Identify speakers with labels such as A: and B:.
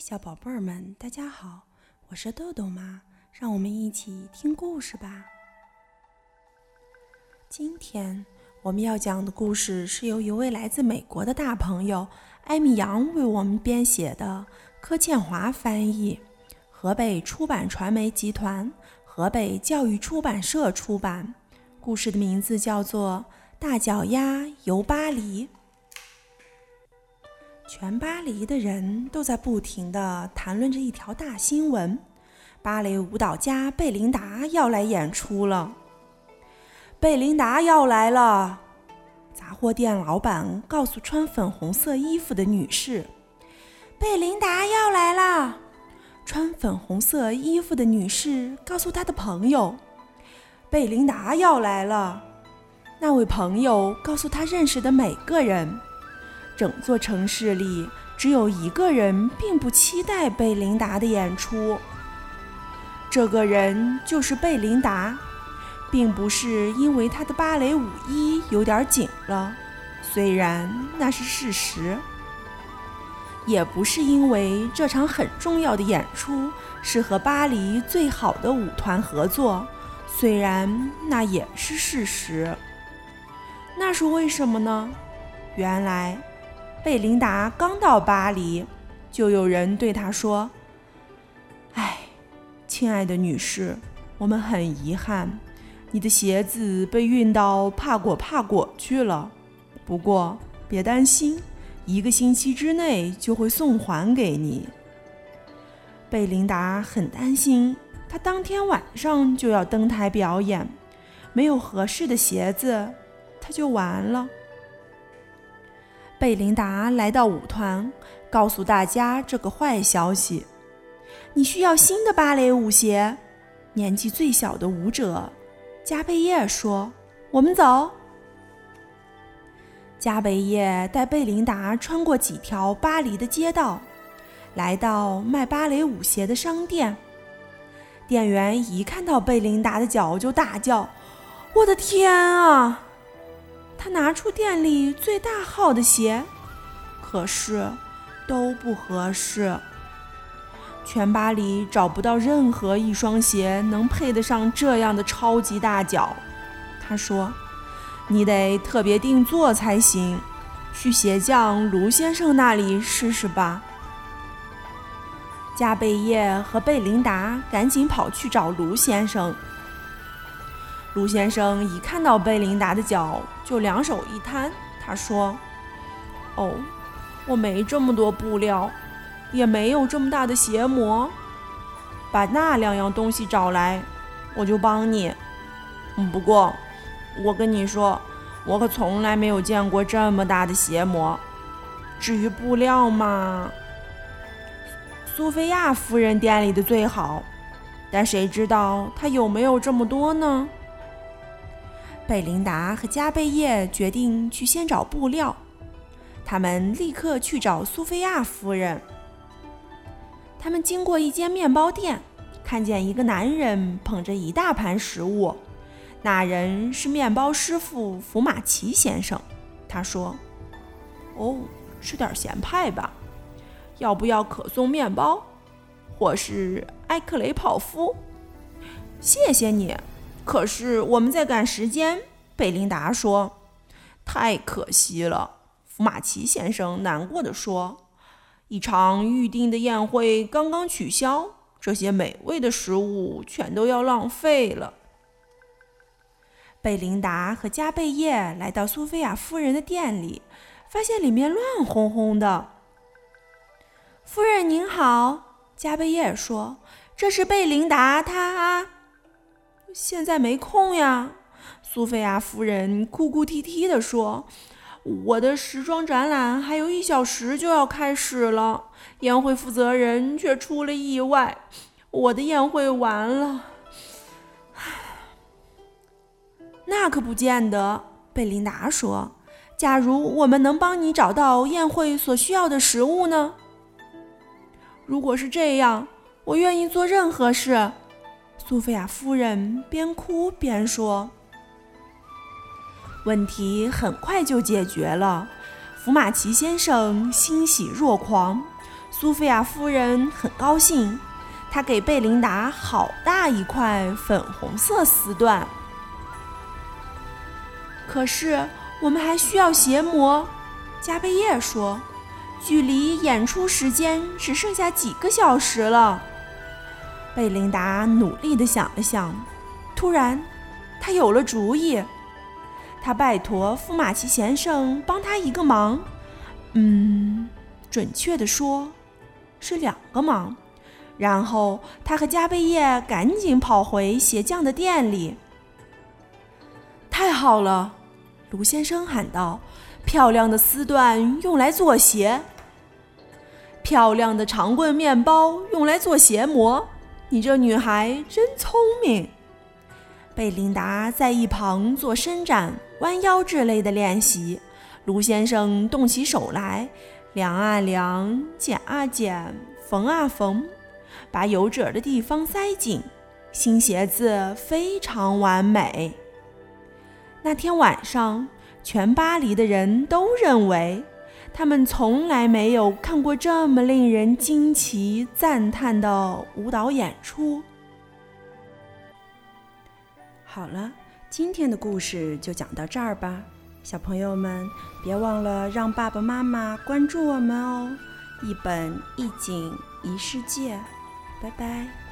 A: 小宝贝儿们，大家好，我是豆豆妈，让我们一起听故事吧。今天我们要讲的故事是由一位来自美国的大朋友艾米扬为我们编写的，柯倩华翻译，河北出版传媒集团、河北教育出版社出版。故事的名字叫做《大脚丫游巴黎》。全巴黎的人都在不停地谈论着一条大新闻：芭蕾舞蹈家贝琳达要来演出了。贝琳达要来了！杂货店老板告诉穿粉红色衣服的女士：“贝琳达要来了。”穿粉红色衣服的女士告诉她的朋友：“贝琳达要来了。”那位朋友告诉他认识的每个人。整座城市里只有一个人并不期待贝琳达的演出，这个人就是贝琳达，并不是因为她的芭蕾舞衣有点紧了，虽然那是事实；也不是因为这场很重要的演出是和巴黎最好的舞团合作，虽然那也是事实。那是为什么呢？原来。贝琳达刚到巴黎，就有人对她说：“哎，亲爱的女士，我们很遗憾，你的鞋子被运到帕果帕果去了。不过别担心，一个星期之内就会送还给你。”贝琳达很担心，她当天晚上就要登台表演，没有合适的鞋子，她就完了。贝琳达来到舞团，告诉大家这个坏消息：“你需要新的芭蕾舞鞋。”年纪最小的舞者加贝叶说：“我们走。”加贝叶带贝琳达穿过几条巴黎的街道，来到卖芭蕾舞鞋的商店。店员一看到贝琳达的脚就大叫：“我的天啊！”他拿出店里最大号的鞋，可是都不合适。全巴黎找不到任何一双鞋能配得上这样的超级大脚。他说：“你得特别定做才行，去鞋匠卢先生那里试试吧。”加贝叶和贝琳达赶紧跑去找卢先生。卢先生一看到贝琳达的脚，就两手一摊。他说：“哦，我没这么多布料，也没有这么大的鞋模。把那两样东西找来，我就帮你。嗯，不过我跟你说，我可从来没有见过这么大的鞋模。至于布料嘛，苏菲亚夫人店里的最好，但谁知道她有没有这么多呢？”贝琳达和加贝叶决定去先找布料。他们立刻去找苏菲亚夫人。他们经过一间面包店，看见一个男人捧着一大盘食物。那人是面包师傅福马奇先生。他说：“哦，吃点咸派吧。要不要可颂面包，或是埃克雷泡芙？谢谢你。”可是我们在赶时间，贝琳达说：“太可惜了。”福马奇先生难过的说：“一场预定的宴会刚刚取消，这些美味的食物全都要浪费了。”贝琳达和加贝叶来到苏菲亚夫人的店里，发现里面乱哄哄的。夫人您好，加贝叶说：“这是贝琳达，她……”现在没空呀，苏菲亚夫人哭哭啼啼地说：“我的时装展览还有一小时就要开始了，宴会负责人却出了意外，我的宴会完了。”那可不见得，贝琳达说：“假如我们能帮你找到宴会所需要的食物呢？如果是这样，我愿意做任何事。”苏菲亚夫人边哭边说：“问题很快就解决了。”福马奇先生欣喜若狂。苏菲亚夫人很高兴，她给贝琳达好大一块粉红色丝缎。可是我们还需要鞋模，加贝叶说。距离演出时间只剩下几个小时了。贝琳达努力地想了想，突然，她有了主意。她拜托夫马奇先生帮她一个忙，嗯，准确地说，是两个忙。然后，他和加贝叶赶紧跑回鞋匠的店里。太好了，卢先生喊道。漂亮的丝缎用来做鞋，漂亮的长棍面包用来做鞋模。你这女孩真聪明。贝琳达在一旁做伸展、弯腰之类的练习。卢先生动起手来，量啊量，剪啊剪，缝啊缝，把有褶的地方塞紧。新鞋子非常完美。那天晚上。全巴黎的人都认为，他们从来没有看过这么令人惊奇赞叹的舞蹈演出。好了，今天的故事就讲到这儿吧，小朋友们别忘了让爸爸妈妈关注我们哦！一本一景一世界，拜拜。